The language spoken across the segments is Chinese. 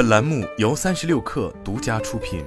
本栏目由三十六氪独家出品。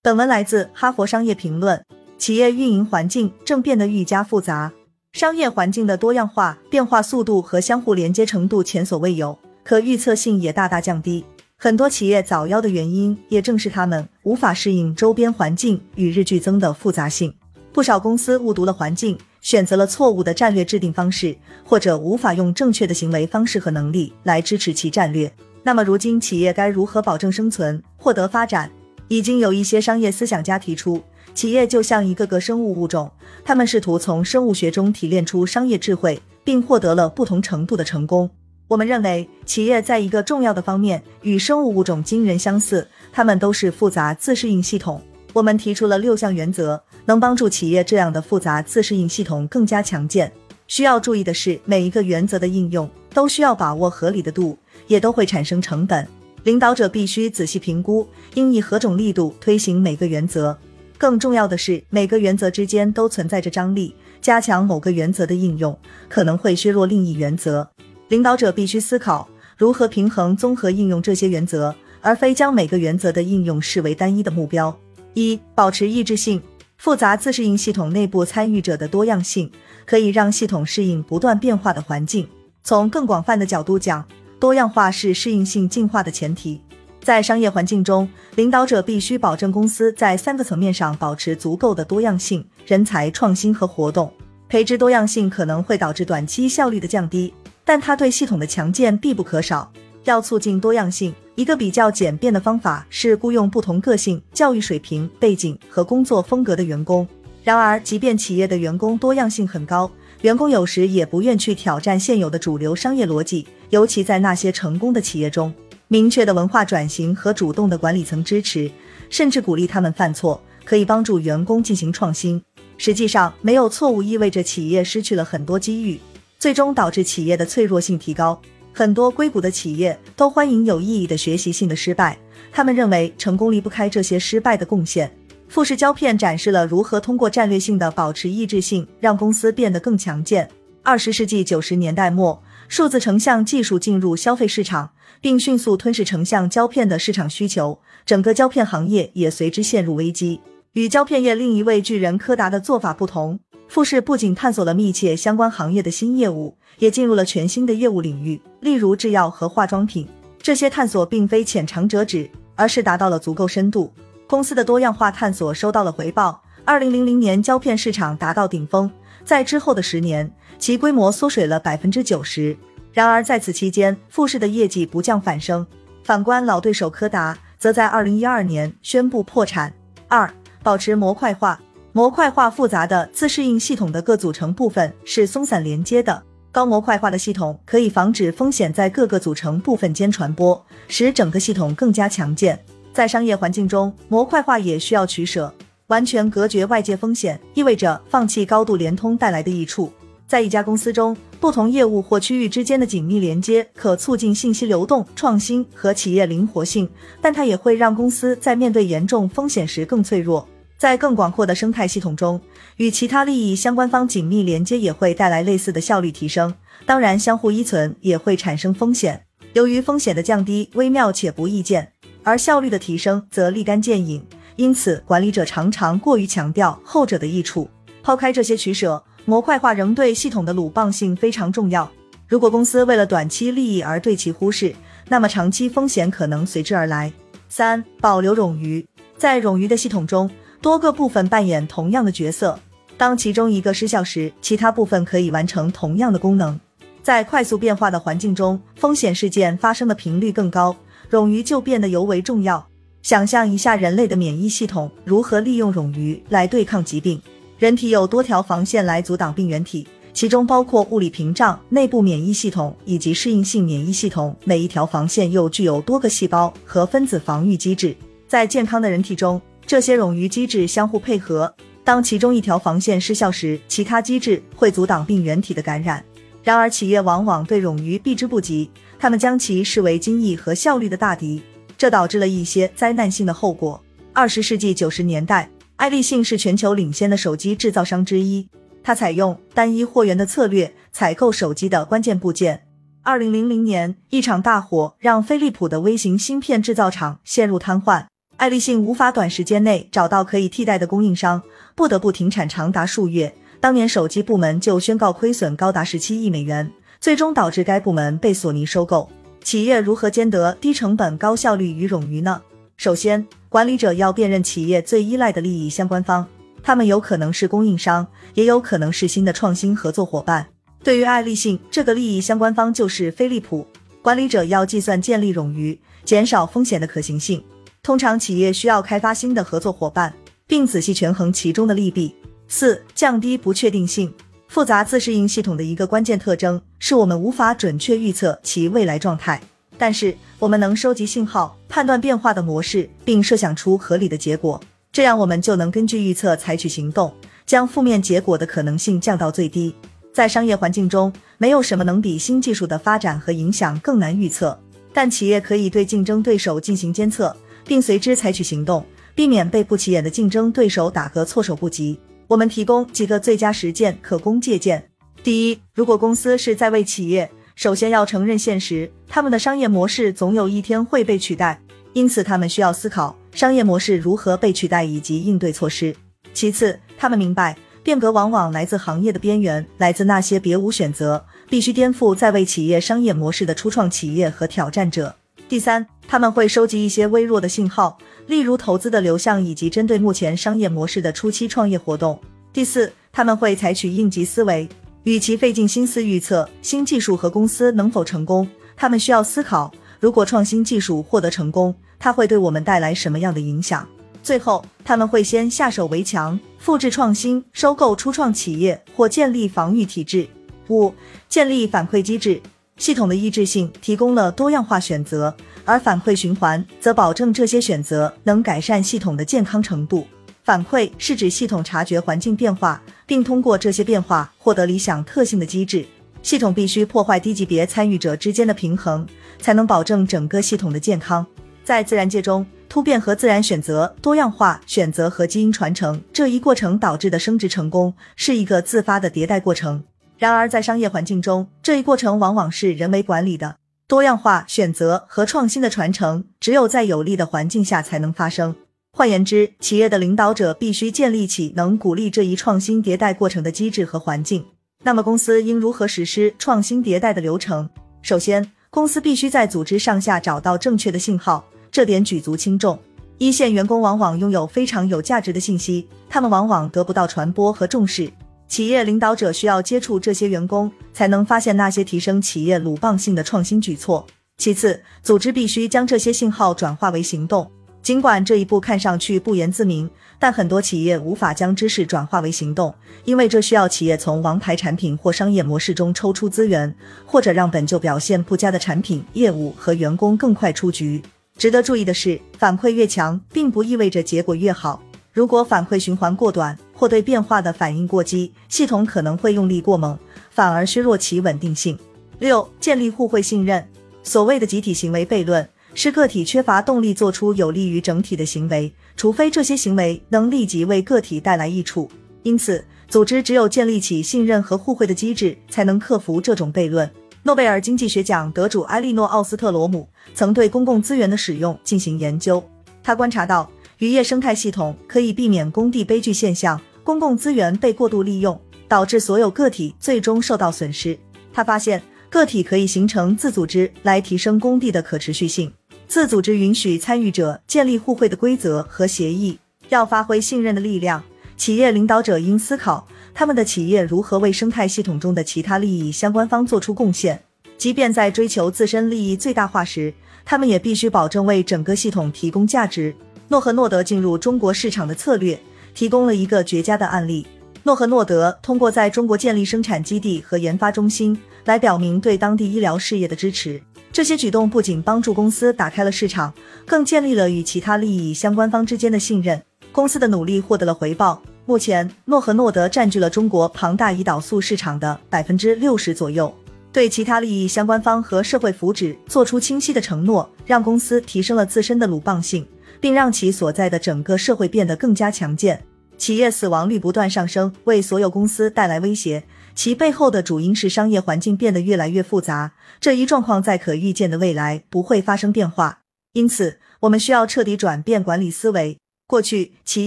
本文来自《哈佛商业评论》。企业运营环境正变得愈加复杂，商业环境的多样化、变化速度和相互连接程度前所未有，可预测性也大大降低。很多企业早夭的原因，也正是他们无法适应周边环境与日俱增的复杂性。不少公司误读了环境。选择了错误的战略制定方式，或者无法用正确的行为方式和能力来支持其战略。那么，如今企业该如何保证生存、获得发展？已经有一些商业思想家提出，企业就像一个个生物物种，他们试图从生物学中提炼出商业智慧，并获得了不同程度的成功。我们认为，企业在一个重要的方面与生物物种惊人相似，它们都是复杂自适应系统。我们提出了六项原则。能帮助企业这样的复杂自适应系统更加强健。需要注意的是，每一个原则的应用都需要把握合理的度，也都会产生成本。领导者必须仔细评估，应以何种力度推行每个原则。更重要的是，每个原则之间都存在着张力。加强某个原则的应用，可能会削弱另一原则。领导者必须思考如何平衡综合应用这些原则，而非将每个原则的应用视为单一的目标。一、保持一致性。复杂自适应系统内部参与者的多样性，可以让系统适应不断变化的环境。从更广泛的角度讲，多样化是适应性进化的前提。在商业环境中，领导者必须保证公司在三个层面上保持足够的多样性：人才、创新和活动。培植多样性可能会导致短期效率的降低，但它对系统的强健必不可少。要促进多样性。一个比较简便的方法是雇佣不同个性、教育水平、背景和工作风格的员工。然而，即便企业的员工多样性很高，员工有时也不愿去挑战现有的主流商业逻辑，尤其在那些成功的企业中，明确的文化转型和主动的管理层支持，甚至鼓励他们犯错，可以帮助员工进行创新。实际上，没有错误意味着企业失去了很多机遇，最终导致企业的脆弱性提高。很多硅谷的企业都欢迎有意义的学习性的失败，他们认为成功离不开这些失败的贡献。富士胶片展示了如何通过战略性的保持意志性，让公司变得更强健。二十世纪九十年代末，数字成像技术进入消费市场，并迅速吞噬成像胶片的市场需求，整个胶片行业也随之陷入危机。与胶片业另一位巨人柯达的做法不同。富士不仅探索了密切相关行业的新业务，也进入了全新的业务领域，例如制药和化妆品。这些探索并非浅尝辄止，而是达到了足够深度。公司的多样化探索收到了回报。二零零零年，胶片市场达到顶峰，在之后的十年，其规模缩水了百分之九十。然而，在此期间，富士的业绩不降反升。反观老对手柯达，则在二零一二年宣布破产。二、保持模块化。模块化复杂的自适应系统的各组成部分是松散连接的。高模块化的系统可以防止风险在各个组成部分间传播，使整个系统更加强健。在商业环境中，模块化也需要取舍。完全隔绝外界风险意味着放弃高度联通带来的益处。在一家公司中，不同业务或区域之间的紧密连接可促进信息流动、创新和企业灵活性，但它也会让公司在面对严重风险时更脆弱。在更广阔的生态系统中，与其他利益相关方紧密连接也会带来类似的效率提升。当然，相互依存也会产生风险。由于风险的降低微妙且不易见，而效率的提升则立竿见影，因此管理者常常过于强调后者的益处。抛开这些取舍，模块化仍对系统的鲁棒性非常重要。如果公司为了短期利益而对其忽视，那么长期风险可能随之而来。三、保留冗余，在冗余的系统中。多个部分扮演同样的角色，当其中一个失效时，其他部分可以完成同样的功能。在快速变化的环境中，风险事件发生的频率更高，冗余就变得尤为重要。想象一下，人类的免疫系统如何利用冗余来对抗疾病。人体有多条防线来阻挡病原体，其中包括物理屏障、内部免疫系统以及适应性免疫系统。每一条防线又具有多个细胞和分子防御机制。在健康的人体中，这些冗余机制相互配合，当其中一条防线失效时，其他机制会阻挡病原体的感染。然而，企业往往对冗余避之不及，他们将其视为精益和效率的大敌，这导致了一些灾难性的后果。二十世纪九十年代，爱立信是全球领先的手机制造商之一，它采用单一货源的策略采购手机的关键部件。二零零零年，一场大火让飞利浦的微型芯片制造厂陷入瘫痪，爱立信无法短时间内找到可以替代的供应商，不得不停产长达数月。当年手机部门就宣告亏损高达十七亿美元，最终导致该部门被索尼收购。企业如何兼得低成本、高效率与冗余呢？首先，管理者要辨认企业最依赖的利益相关方，他们有可能是供应商，也有可能是新的创新合作伙伴。对于爱立信这个利益相关方就是飞利浦，管理者要计算建立冗余、减少风险的可行性。通常企业需要开发新的合作伙伴，并仔细权衡其中的利弊。四、降低不确定性。复杂自适应系统的一个关键特征是我们无法准确预测其未来状态，但是我们能收集信号、判断变化的模式，并设想出合理的结果。这样我们就能根据预测采取行动，将负面结果的可能性降到最低。在商业环境中，没有什么能比新技术的发展和影响更难预测。但企业可以对竞争对手进行监测，并随之采取行动，避免被不起眼的竞争对手打个措手不及。我们提供几个最佳实践可供借鉴。第一，如果公司是在为企业，首先要承认现实，他们的商业模式总有一天会被取代，因此他们需要思考商业模式如何被取代以及应对措施。其次，他们明白。变革往往来自行业的边缘，来自那些别无选择、必须颠覆在为企业商业模式的初创企业和挑战者。第三，他们会收集一些微弱的信号，例如投资的流向以及针对目前商业模式的初期创业活动。第四，他们会采取应急思维，与其费尽心思预测新技术和公司能否成功，他们需要思考，如果创新技术获得成功，它会对我们带来什么样的影响。最后，他们会先下手为强，复制创新，收购初创企业或建立防御体制。五、建立反馈机制。系统的一致性提供了多样化选择，而反馈循环则保证这些选择能改善系统的健康程度。反馈是指系统察觉环境变化，并通过这些变化获得理想特性的机制。系统必须破坏低级别参与者之间的平衡，才能保证整个系统的健康。在自然界中。突变和自然选择、多样化选择和基因传承这一过程导致的生殖成功，是一个自发的迭代过程。然而，在商业环境中，这一过程往往是人为管理的。多样化选择和创新的传承，只有在有利的环境下才能发生。换言之，企业的领导者必须建立起能鼓励这一创新迭代过程的机制和环境。那么，公司应如何实施创新迭代的流程？首先，公司必须在组织上下找到正确的信号。这点举足轻重。一线员工往往拥有非常有价值的信息，他们往往得不到传播和重视。企业领导者需要接触这些员工，才能发现那些提升企业鲁棒性的创新举措。其次，组织必须将这些信号转化为行动。尽管这一步看上去不言自明，但很多企业无法将知识转化为行动，因为这需要企业从王牌产品或商业模式中抽出资源，或者让本就表现不佳的产品、业务和员工更快出局。值得注意的是，反馈越强，并不意味着结果越好。如果反馈循环过短，或对变化的反应过激，系统可能会用力过猛，反而削弱其稳定性。六、建立互惠信任。所谓的集体行为悖论，是个体缺乏动力做出有利于整体的行为，除非这些行为能立即为个体带来益处。因此，组织只有建立起信任和互惠的机制，才能克服这种悖论。诺贝尔经济学奖得主埃利诺·奥斯特罗姆曾对公共资源的使用进行研究。他观察到，渔业生态系统可以避免工地悲剧现象，公共资源被过度利用，导致所有个体最终受到损失。他发现，个体可以形成自组织来提升工地的可持续性。自组织允许参与者建立互惠的规则和协议。要发挥信任的力量，企业领导者应思考。他们的企业如何为生态系统中的其他利益相关方做出贡献？即便在追求自身利益最大化时，他们也必须保证为整个系统提供价值。诺和诺德进入中国市场的策略提供了一个绝佳的案例。诺和诺德通过在中国建立生产基地和研发中心，来表明对当地医疗事业的支持。这些举动不仅帮助公司打开了市场，更建立了与其他利益相关方之间的信任。公司的努力获得了回报。目前，诺和诺德占据了中国庞大胰岛素市场的百分之六十左右。对其他利益相关方和社会福祉做出清晰的承诺，让公司提升了自身的鲁棒性，并让其所在的整个社会变得更加强健。企业死亡率不断上升，为所有公司带来威胁。其背后的主因是商业环境变得越来越复杂，这一状况在可预见的未来不会发生变化。因此，我们需要彻底转变管理思维。过去，企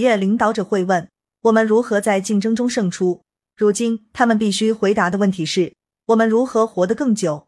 业领导者会问我们如何在竞争中胜出，如今他们必须回答的问题是：我们如何活得更久？